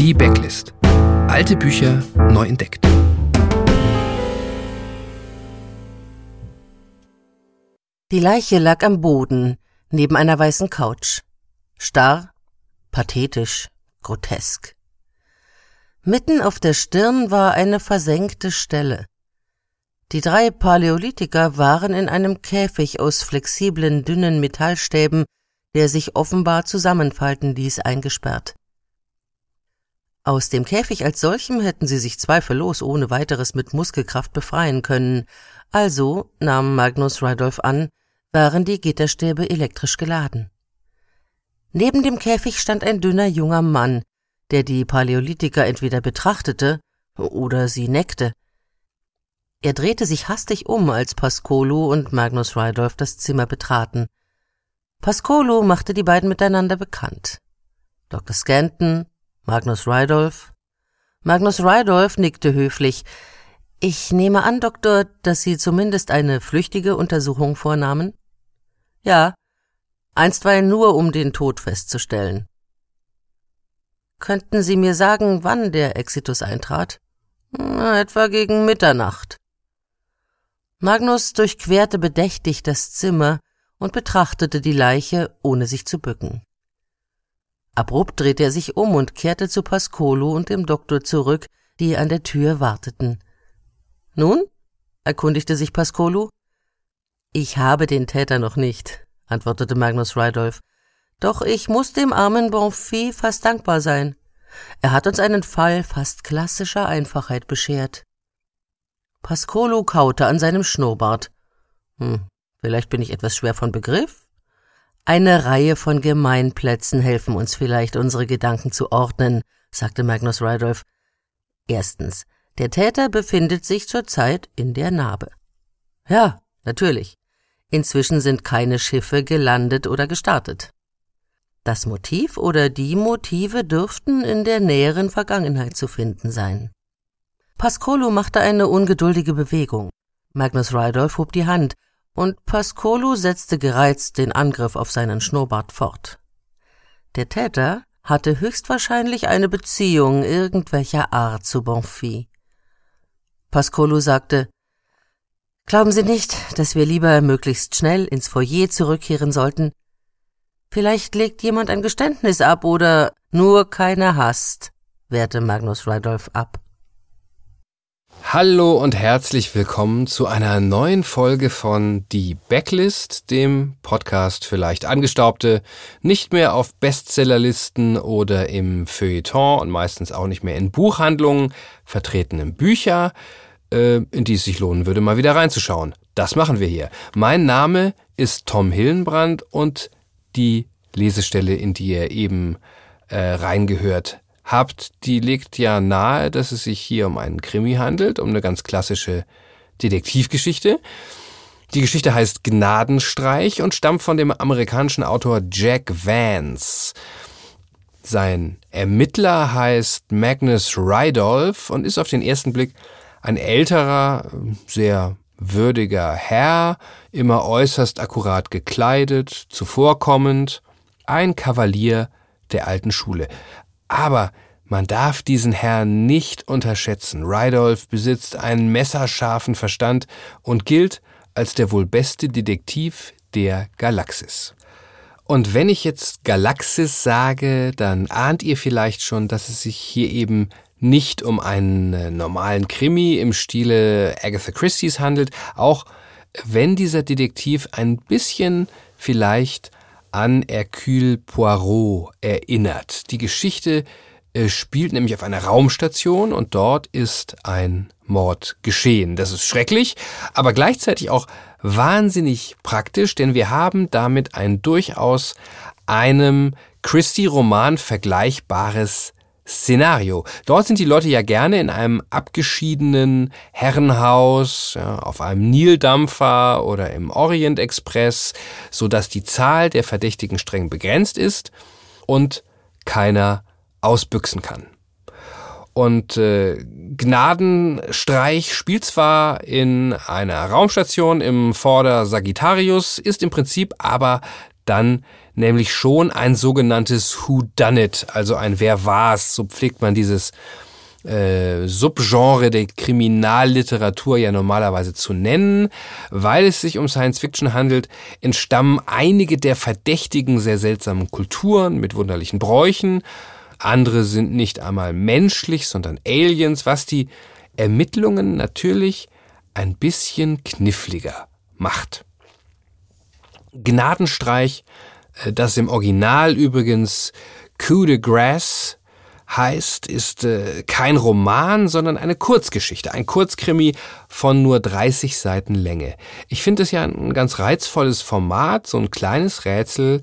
Die Backlist. Alte Bücher neu entdeckt. Die Leiche lag am Boden, neben einer weißen Couch. Starr, pathetisch, grotesk. Mitten auf der Stirn war eine versenkte Stelle. Die drei Paläolithiker waren in einem Käfig aus flexiblen, dünnen Metallstäben, der sich offenbar zusammenfalten ließ, eingesperrt. Aus dem Käfig als solchem hätten sie sich zweifellos ohne weiteres mit Muskelkraft befreien können, also, nahm Magnus Rudolf an, waren die Gitterstäbe elektrisch geladen. Neben dem Käfig stand ein dünner junger Mann, der die Paläolithiker entweder betrachtete oder sie neckte. Er drehte sich hastig um, als Pascolo und Magnus Rydolf das Zimmer betraten. Pascolo machte die beiden miteinander bekannt. Dr. Scanton, Magnus Rydolf. Magnus Rydolf nickte höflich. Ich nehme an, Doktor, dass Sie zumindest eine flüchtige Untersuchung vornahmen? Ja, einstweilen nur, um den Tod festzustellen. Könnten Sie mir sagen, wann der Exitus eintrat? Etwa gegen Mitternacht. Magnus durchquerte bedächtig das Zimmer und betrachtete die Leiche, ohne sich zu bücken. Abrupt drehte er sich um und kehrte zu Pascolo und dem Doktor zurück, die an der Tür warteten. Nun? erkundigte sich Pascolo. Ich habe den Täter noch nicht, antwortete Magnus Rydolf. Doch ich muss dem armen Bonfils fast dankbar sein. Er hat uns einen Fall fast klassischer Einfachheit beschert. Pascolo kaute an seinem Schnurrbart. Hm, vielleicht bin ich etwas schwer von Begriff? Eine Reihe von Gemeinplätzen helfen uns vielleicht, unsere Gedanken zu ordnen, sagte Magnus Rydolf. Erstens, der Täter befindet sich zurzeit in der Narbe. Ja, natürlich. Inzwischen sind keine Schiffe gelandet oder gestartet. Das Motiv oder die Motive dürften in der näheren Vergangenheit zu finden sein. Pascolo machte eine ungeduldige Bewegung. Magnus Rydolf hob die Hand, und Pascolo setzte gereizt den Angriff auf seinen Schnurrbart fort. Der Täter hatte höchstwahrscheinlich eine Beziehung irgendwelcher Art zu Bonfils. Pascolo sagte, Glauben Sie nicht, dass wir lieber möglichst schnell ins Foyer zurückkehren sollten? Vielleicht legt jemand ein Geständnis ab oder nur keine Hast, wehrte Magnus Rydolf ab. Hallo und herzlich willkommen zu einer neuen Folge von Die Backlist, dem Podcast für leicht Angestaubte, nicht mehr auf Bestsellerlisten oder im Feuilleton und meistens auch nicht mehr in Buchhandlungen vertretenen Bücher, äh, in die es sich lohnen würde, mal wieder reinzuschauen. Das machen wir hier. Mein Name ist Tom Hillenbrand und die Lesestelle, in die ihr eben äh, reingehört habt, die legt ja nahe, dass es sich hier um einen Krimi handelt, um eine ganz klassische Detektivgeschichte. Die Geschichte heißt Gnadenstreich und stammt von dem amerikanischen Autor Jack Vance. Sein Ermittler heißt Magnus Rydolph und ist auf den ersten Blick ein älterer, sehr würdiger Herr, immer äußerst akkurat gekleidet, zuvorkommend, ein Kavalier der alten Schule. Aber man darf diesen Herrn nicht unterschätzen. Rydolph besitzt einen messerscharfen Verstand und gilt als der wohl beste Detektiv der Galaxis. Und wenn ich jetzt Galaxis sage, dann ahnt ihr vielleicht schon, dass es sich hier eben nicht um einen äh, normalen Krimi im Stile Agatha Christie's handelt, auch wenn dieser Detektiv ein bisschen vielleicht an Hercule Poirot erinnert. Die Geschichte äh, spielt nämlich auf einer Raumstation und dort ist ein Mord geschehen. Das ist schrecklich, aber gleichzeitig auch wahnsinnig praktisch, denn wir haben damit ein durchaus einem Christie-Roman vergleichbares Szenario. Dort sind die Leute ja gerne in einem abgeschiedenen Herrenhaus, ja, auf einem Nildampfer oder im Orient Express, so dass die Zahl der Verdächtigen streng begrenzt ist und keiner ausbüchsen kann. Und äh, Gnadenstreich spielt zwar in einer Raumstation im Vorder Sagittarius, ist im Prinzip aber dann nämlich schon ein sogenanntes Who Done It, also ein Wer war's, so pflegt man dieses äh, Subgenre der Kriminalliteratur ja normalerweise zu nennen. Weil es sich um Science Fiction handelt, entstammen einige der Verdächtigen sehr seltsamen Kulturen mit wunderlichen Bräuchen. Andere sind nicht einmal menschlich, sondern Aliens, was die Ermittlungen natürlich ein bisschen kniffliger macht. Gnadenstreich, äh, das im Original übrigens Coup de Grace heißt, ist äh, kein Roman, sondern eine Kurzgeschichte, ein Kurzkrimi von nur 30 Seiten Länge. Ich finde es ja ein ganz reizvolles Format, so ein kleines Rätsel,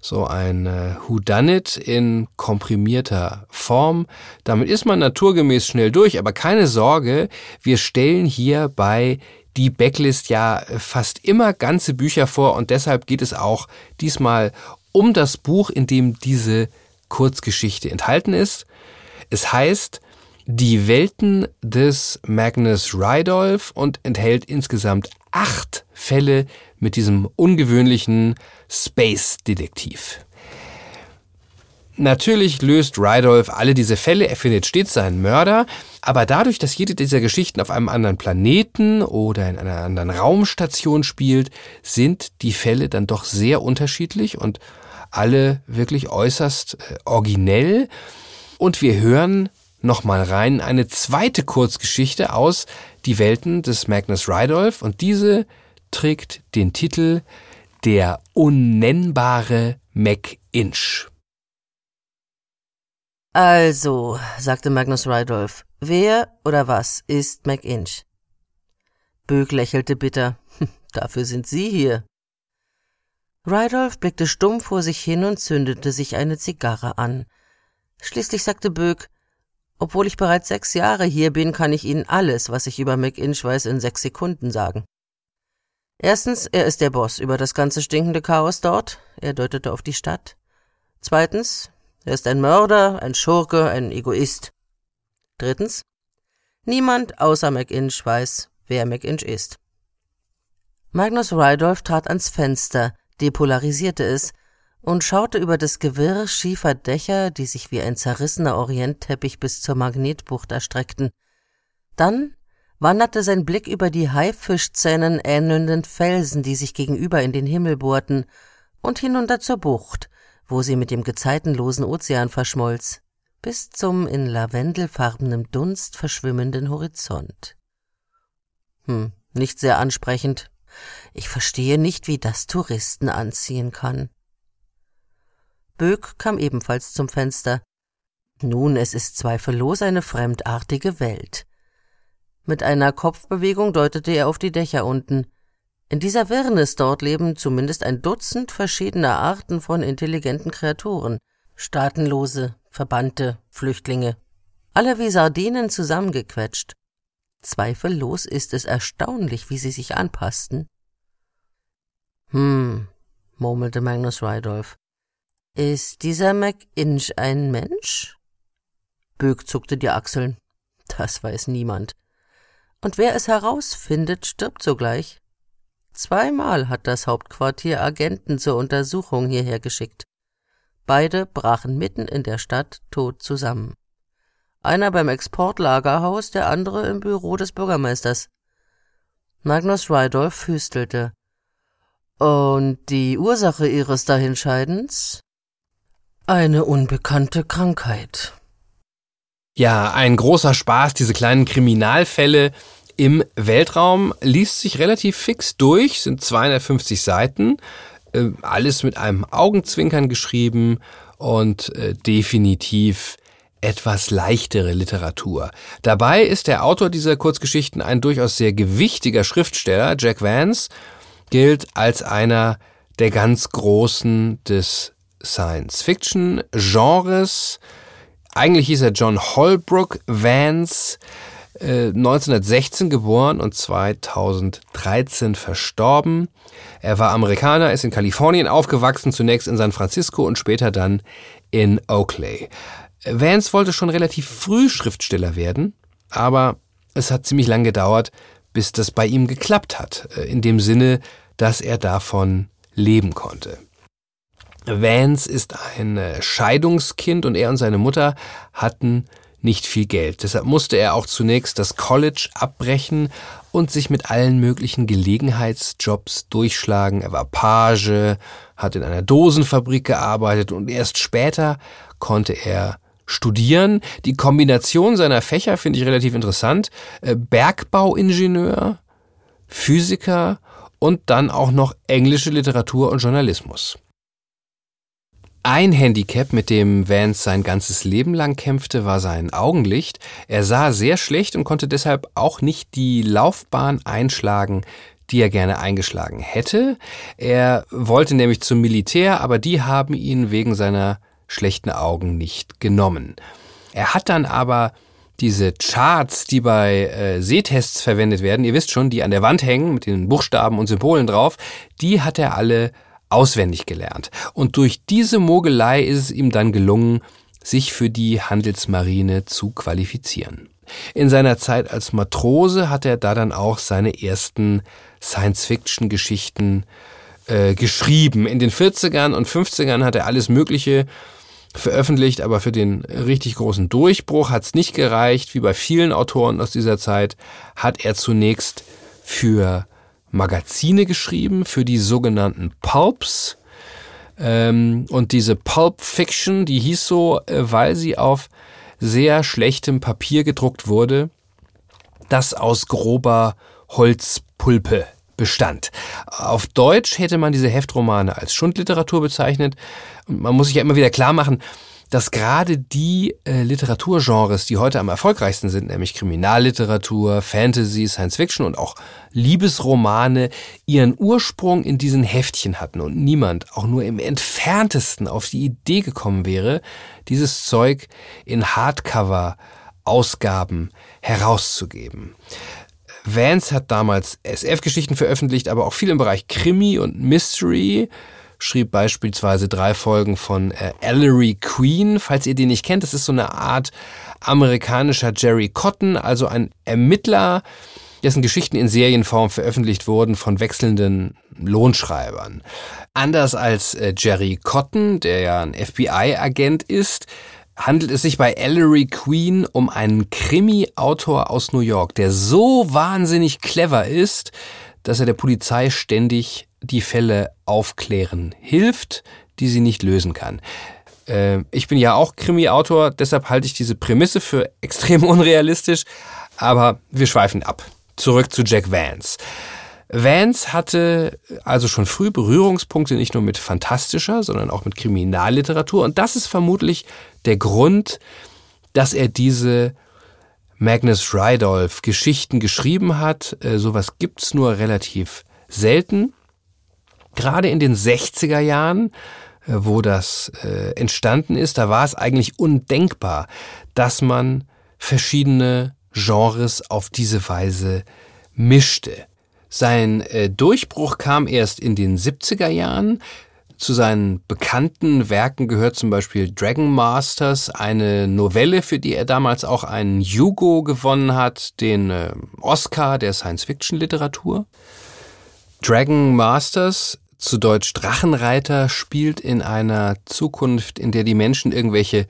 so ein äh, Whodunit in komprimierter Form. Damit ist man naturgemäß schnell durch, aber keine Sorge, wir stellen hier bei die Backlist ja fast immer ganze Bücher vor und deshalb geht es auch diesmal um das Buch, in dem diese Kurzgeschichte enthalten ist. Es heißt Die Welten des Magnus Rydolph und enthält insgesamt acht Fälle mit diesem ungewöhnlichen Space-Detektiv. Natürlich löst Rydolph alle diese Fälle, er findet stets seinen Mörder, aber dadurch, dass jede dieser Geschichten auf einem anderen Planeten oder in einer anderen Raumstation spielt, sind die Fälle dann doch sehr unterschiedlich und alle wirklich äußerst äh, originell. Und wir hören nochmal rein eine zweite Kurzgeschichte aus Die Welten des Magnus Rydolph und diese trägt den Titel Der unnennbare MacInch. Also, sagte Magnus Rydolph, wer oder was ist MacInch? Böck lächelte bitter. Dafür sind Sie hier. Rydolph blickte stumm vor sich hin und zündete sich eine Zigarre an. Schließlich sagte Böck, obwohl ich bereits sechs Jahre hier bin, kann ich Ihnen alles, was ich über McInch weiß, in sechs Sekunden sagen. Erstens, er ist der Boss über das ganze stinkende Chaos dort. Er deutete auf die Stadt. Zweitens, er ist ein Mörder, ein Schurke, ein Egoist. Drittens, niemand außer McInch weiß, wer McInch ist. Magnus Rydolph trat ans Fenster, depolarisierte es und schaute über das Gewirr schiefer Dächer, die sich wie ein zerrissener Orientteppich bis zur Magnetbucht erstreckten. Dann wanderte sein Blick über die Haifischzähnen ähnelnden Felsen, die sich gegenüber in den Himmel bohrten, und hinunter zur Bucht, wo sie mit dem gezeitenlosen Ozean verschmolz, bis zum in lavendelfarbenem Dunst verschwimmenden Horizont. Hm, nicht sehr ansprechend, ich verstehe nicht, wie das Touristen anziehen kann. Böck kam ebenfalls zum Fenster. Nun, es ist zweifellos eine fremdartige Welt. Mit einer Kopfbewegung deutete er auf die Dächer unten. In dieser Wirrnis dort leben zumindest ein Dutzend verschiedener Arten von intelligenten Kreaturen. Staatenlose, Verbannte, Flüchtlinge. Alle wie Sardinen zusammengequetscht. Zweifellos ist es erstaunlich, wie sie sich anpassten. Hm, murmelte Magnus Rydolph. Ist dieser McInch ein Mensch? Böck zuckte die Achseln. Das weiß niemand. Und wer es herausfindet, stirbt sogleich. Zweimal hat das Hauptquartier Agenten zur Untersuchung hierher geschickt. Beide brachen mitten in der Stadt tot zusammen. Einer beim Exportlagerhaus, der andere im Büro des Bürgermeisters. Magnus Rydolph hüstelte. Und die Ursache ihres Dahinscheidens? Eine unbekannte Krankheit. Ja, ein großer Spaß, diese kleinen Kriminalfälle im Weltraum liest sich relativ fix durch, sind 250 Seiten, äh, alles mit einem Augenzwinkern geschrieben und äh, definitiv etwas leichtere Literatur. Dabei ist der Autor dieser Kurzgeschichten ein durchaus sehr gewichtiger Schriftsteller, Jack Vance, gilt als einer der ganz Großen des Science-Fiction-Genres. Eigentlich hieß er John Holbrook Vance, äh, 1916 geboren und 2013 verstorben. Er war Amerikaner, ist in Kalifornien aufgewachsen, zunächst in San Francisco und später dann in Oakley. Vance wollte schon relativ früh Schriftsteller werden, aber es hat ziemlich lang gedauert, bis das bei ihm geklappt hat, äh, in dem Sinne, dass er davon leben konnte. Vance ist ein äh, Scheidungskind und er und seine Mutter hatten nicht viel Geld. Deshalb musste er auch zunächst das College abbrechen und sich mit allen möglichen Gelegenheitsjobs durchschlagen. Er war Page, hat in einer Dosenfabrik gearbeitet und erst später konnte er studieren. Die Kombination seiner Fächer finde ich relativ interessant. Äh, Bergbauingenieur, Physiker und dann auch noch englische Literatur und Journalismus. Ein Handicap, mit dem Vance sein ganzes Leben lang kämpfte, war sein Augenlicht. Er sah sehr schlecht und konnte deshalb auch nicht die Laufbahn einschlagen, die er gerne eingeschlagen hätte. Er wollte nämlich zum Militär, aber die haben ihn wegen seiner schlechten Augen nicht genommen. Er hat dann aber diese Charts, die bei äh, Sehtests verwendet werden, ihr wisst schon, die an der Wand hängen mit den Buchstaben und Symbolen drauf, die hat er alle auswendig gelernt. Und durch diese Mogelei ist es ihm dann gelungen, sich für die Handelsmarine zu qualifizieren. In seiner Zeit als Matrose hat er da dann auch seine ersten Science-Fiction-Geschichten äh, geschrieben. In den 40ern und 50ern hat er alles Mögliche veröffentlicht, aber für den richtig großen Durchbruch hat es nicht gereicht. Wie bei vielen Autoren aus dieser Zeit hat er zunächst für Magazine geschrieben, für die sogenannten Pulps. Ähm, und diese Pulp Fiction, die hieß so, äh, weil sie auf sehr schlechtem Papier gedruckt wurde, das aus grober Holzpulpe bestand. Auf Deutsch hätte man diese Heftromane als Schundliteratur bezeichnet. Und man muss sich ja immer wieder klar machen, dass gerade die äh, Literaturgenres, die heute am erfolgreichsten sind, nämlich Kriminalliteratur, Fantasy, Science Fiction und auch Liebesromane, ihren Ursprung in diesen Heftchen hatten und niemand auch nur im entferntesten auf die Idee gekommen wäre, dieses Zeug in Hardcover-Ausgaben herauszugeben. Vance hat damals SF-Geschichten veröffentlicht, aber auch viel im Bereich Krimi und Mystery schrieb beispielsweise drei Folgen von äh, Ellery Queen. Falls ihr den nicht kennt, das ist so eine Art amerikanischer Jerry Cotton, also ein Ermittler, dessen Geschichten in Serienform veröffentlicht wurden von wechselnden Lohnschreibern. Anders als äh, Jerry Cotton, der ja ein FBI-Agent ist, handelt es sich bei Ellery Queen um einen Krimi-Autor aus New York, der so wahnsinnig clever ist, dass er der Polizei ständig die Fälle aufklären hilft, die sie nicht lösen kann. Äh, ich bin ja auch Krimi-Autor, deshalb halte ich diese Prämisse für extrem unrealistisch, aber wir schweifen ab. Zurück zu Jack Vance. Vance hatte also schon früh Berührungspunkte nicht nur mit fantastischer, sondern auch mit Kriminalliteratur. Und das ist vermutlich der Grund, dass er diese Magnus Rydolph Geschichten geschrieben hat. Äh, sowas gibt's nur relativ selten gerade in den 60er Jahren, äh, wo das äh, entstanden ist, da war es eigentlich undenkbar, dass man verschiedene Genres auf diese Weise mischte. Sein äh, Durchbruch kam erst in den 70er Jahren. Zu seinen bekannten Werken gehört zum Beispiel Dragon Masters, eine Novelle, für die er damals auch einen Hugo gewonnen hat, den äh, Oscar der Science-Fiction-Literatur. Dragon Masters zu Deutsch Drachenreiter spielt in einer Zukunft, in der die Menschen irgendwelche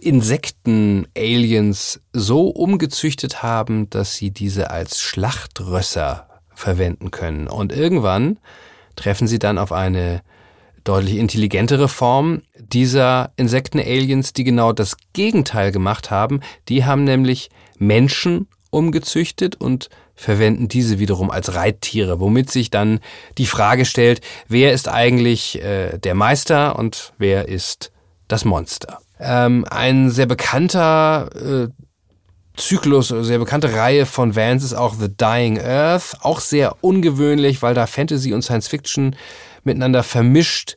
Insekten-Aliens so umgezüchtet haben, dass sie diese als Schlachtrösser verwenden können. Und irgendwann treffen sie dann auf eine deutlich intelligentere Form dieser Insekten-Aliens, die genau das Gegenteil gemacht haben. Die haben nämlich Menschen umgezüchtet und verwenden diese wiederum als Reittiere, womit sich dann die Frage stellt, wer ist eigentlich äh, der Meister und wer ist das Monster. Ähm, ein sehr bekannter äh, Zyklus, sehr bekannte Reihe von Vans ist auch The Dying Earth, auch sehr ungewöhnlich, weil da Fantasy und Science Fiction miteinander vermischt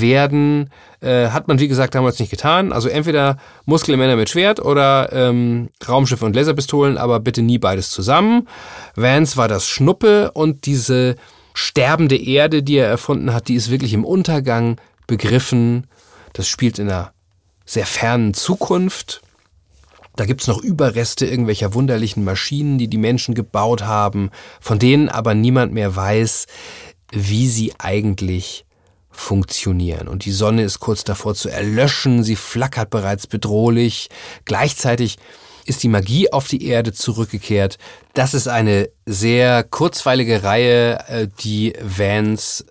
werden, äh, hat man wie gesagt damals nicht getan. Also entweder Muskelmänner mit Schwert oder ähm, Raumschiffe und Laserpistolen, aber bitte nie beides zusammen. Vance war das Schnuppe und diese sterbende Erde, die er erfunden hat, die ist wirklich im Untergang begriffen. Das spielt in einer sehr fernen Zukunft. Da gibt's noch Überreste irgendwelcher wunderlichen Maschinen, die die Menschen gebaut haben, von denen aber niemand mehr weiß, wie sie eigentlich funktionieren. Und die Sonne ist kurz davor zu erlöschen, sie flackert bereits bedrohlich. Gleichzeitig ist die Magie auf die Erde zurückgekehrt. Das ist eine sehr kurzweilige Reihe, äh, die Vance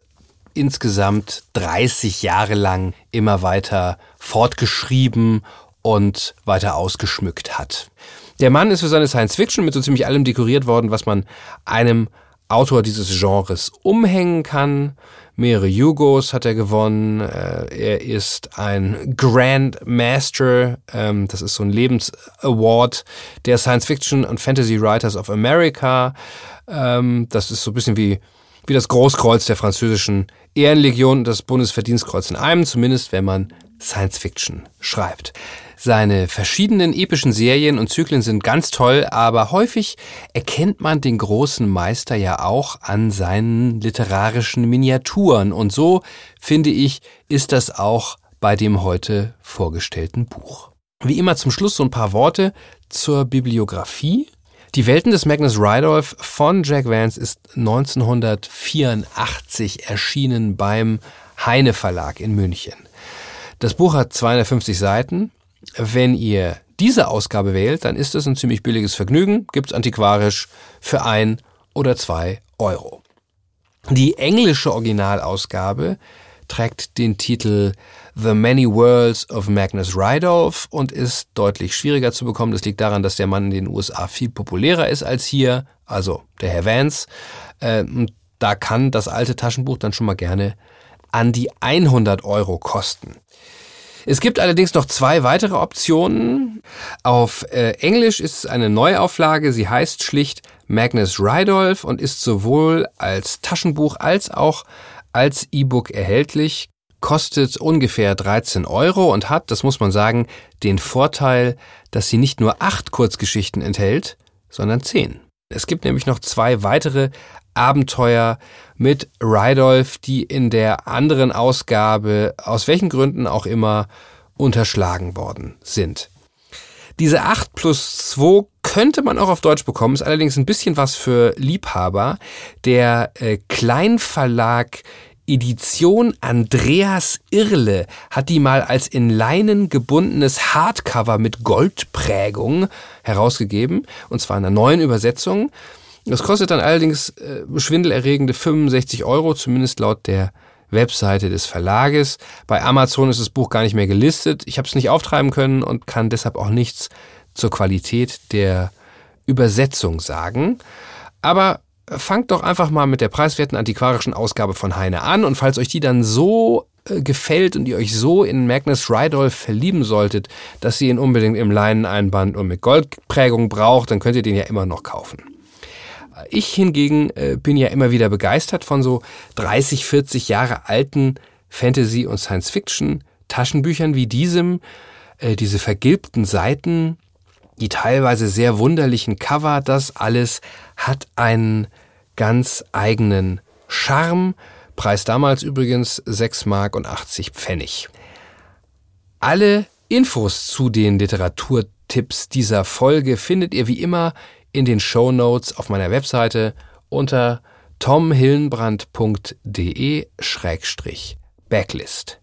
insgesamt 30 Jahre lang immer weiter fortgeschrieben und weiter ausgeschmückt hat. Der Mann ist für seine Science Fiction mit so ziemlich allem dekoriert worden, was man einem Autor dieses Genres umhängen kann. Mehrere Hugos hat er gewonnen. Äh, er ist ein Grand Master. Ähm, das ist so ein Lebensaward der Science Fiction und Fantasy Writers of America. Ähm, das ist so ein bisschen wie, wie das Großkreuz der französischen Ehrenlegion und das Bundesverdienstkreuz in einem, zumindest wenn man Science Fiction schreibt. Seine verschiedenen epischen Serien und Zyklen sind ganz toll, aber häufig erkennt man den großen Meister ja auch an seinen literarischen Miniaturen. Und so, finde ich, ist das auch bei dem heute vorgestellten Buch. Wie immer zum Schluss so ein paar Worte zur Bibliografie. Die Welten des Magnus Rydolph von Jack Vance ist 1984 erschienen beim Heine Verlag in München. Das Buch hat 250 Seiten wenn ihr diese Ausgabe wählt, dann ist es ein ziemlich billiges Vergnügen, gibt's antiquarisch für ein oder zwei Euro. Die englische Originalausgabe trägt den Titel The Many Worlds of Magnus Rydolph und ist deutlich schwieriger zu bekommen. Das liegt daran, dass der Mann in den USA viel populärer ist als hier, also der Herr Vance. Äh, und da kann das alte Taschenbuch dann schon mal gerne an die 100 Euro kosten. Es gibt allerdings noch zwei weitere Optionen. Auf äh, Englisch ist es eine Neuauflage. Sie heißt schlicht Magnus Rydolph und ist sowohl als Taschenbuch als auch als E-Book erhältlich. Kostet ungefähr 13 Euro und hat, das muss man sagen, den Vorteil, dass sie nicht nur acht Kurzgeschichten enthält, sondern zehn. Es gibt nämlich noch zwei weitere Abenteuer mit Rydolph, die in der anderen Ausgabe, aus welchen Gründen auch immer, unterschlagen worden sind. Diese 8 plus 2 könnte man auch auf Deutsch bekommen, ist allerdings ein bisschen was für Liebhaber. Der äh, Kleinverlag Edition Andreas Irle hat die mal als in Leinen gebundenes Hardcover mit Goldprägung herausgegeben, und zwar in einer neuen Übersetzung. Das kostet dann allerdings äh, schwindelerregende 65 Euro, zumindest laut der Webseite des Verlages. Bei Amazon ist das Buch gar nicht mehr gelistet. Ich habe es nicht auftreiben können und kann deshalb auch nichts zur Qualität der Übersetzung sagen. Aber fangt doch einfach mal mit der preiswerten antiquarischen Ausgabe von Heine an und falls euch die dann so äh, gefällt und ihr euch so in Magnus Rydolph verlieben solltet, dass ihr ihn unbedingt im Leineneinband und mit Goldprägung braucht, dann könnt ihr den ja immer noch kaufen. Ich hingegen äh, bin ja immer wieder begeistert von so 30, 40 Jahre alten Fantasy- und Science-Fiction-Taschenbüchern wie diesem. Äh, diese vergilbten Seiten, die teilweise sehr wunderlichen Cover, das alles hat einen ganz eigenen Charme. Preis damals übrigens 6 Mark und 80 Pfennig. Alle Infos zu den Literaturtipps dieser Folge findet ihr wie immer in den Show Notes auf meiner Webseite unter tomhillenbrand.de-backlist.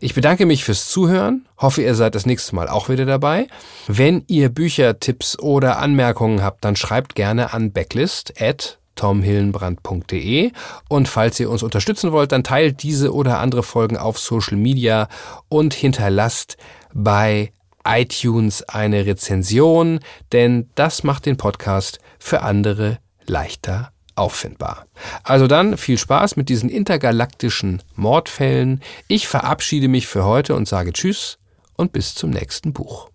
Ich bedanke mich fürs Zuhören, hoffe ihr seid das nächste Mal auch wieder dabei. Wenn ihr Büchertipps oder Anmerkungen habt, dann schreibt gerne an backlist at tomhillenbrand.de und falls ihr uns unterstützen wollt, dann teilt diese oder andere Folgen auf Social Media und hinterlasst bei iTunes eine Rezension, denn das macht den Podcast für andere leichter auffindbar. Also dann viel Spaß mit diesen intergalaktischen Mordfällen. Ich verabschiede mich für heute und sage Tschüss und bis zum nächsten Buch.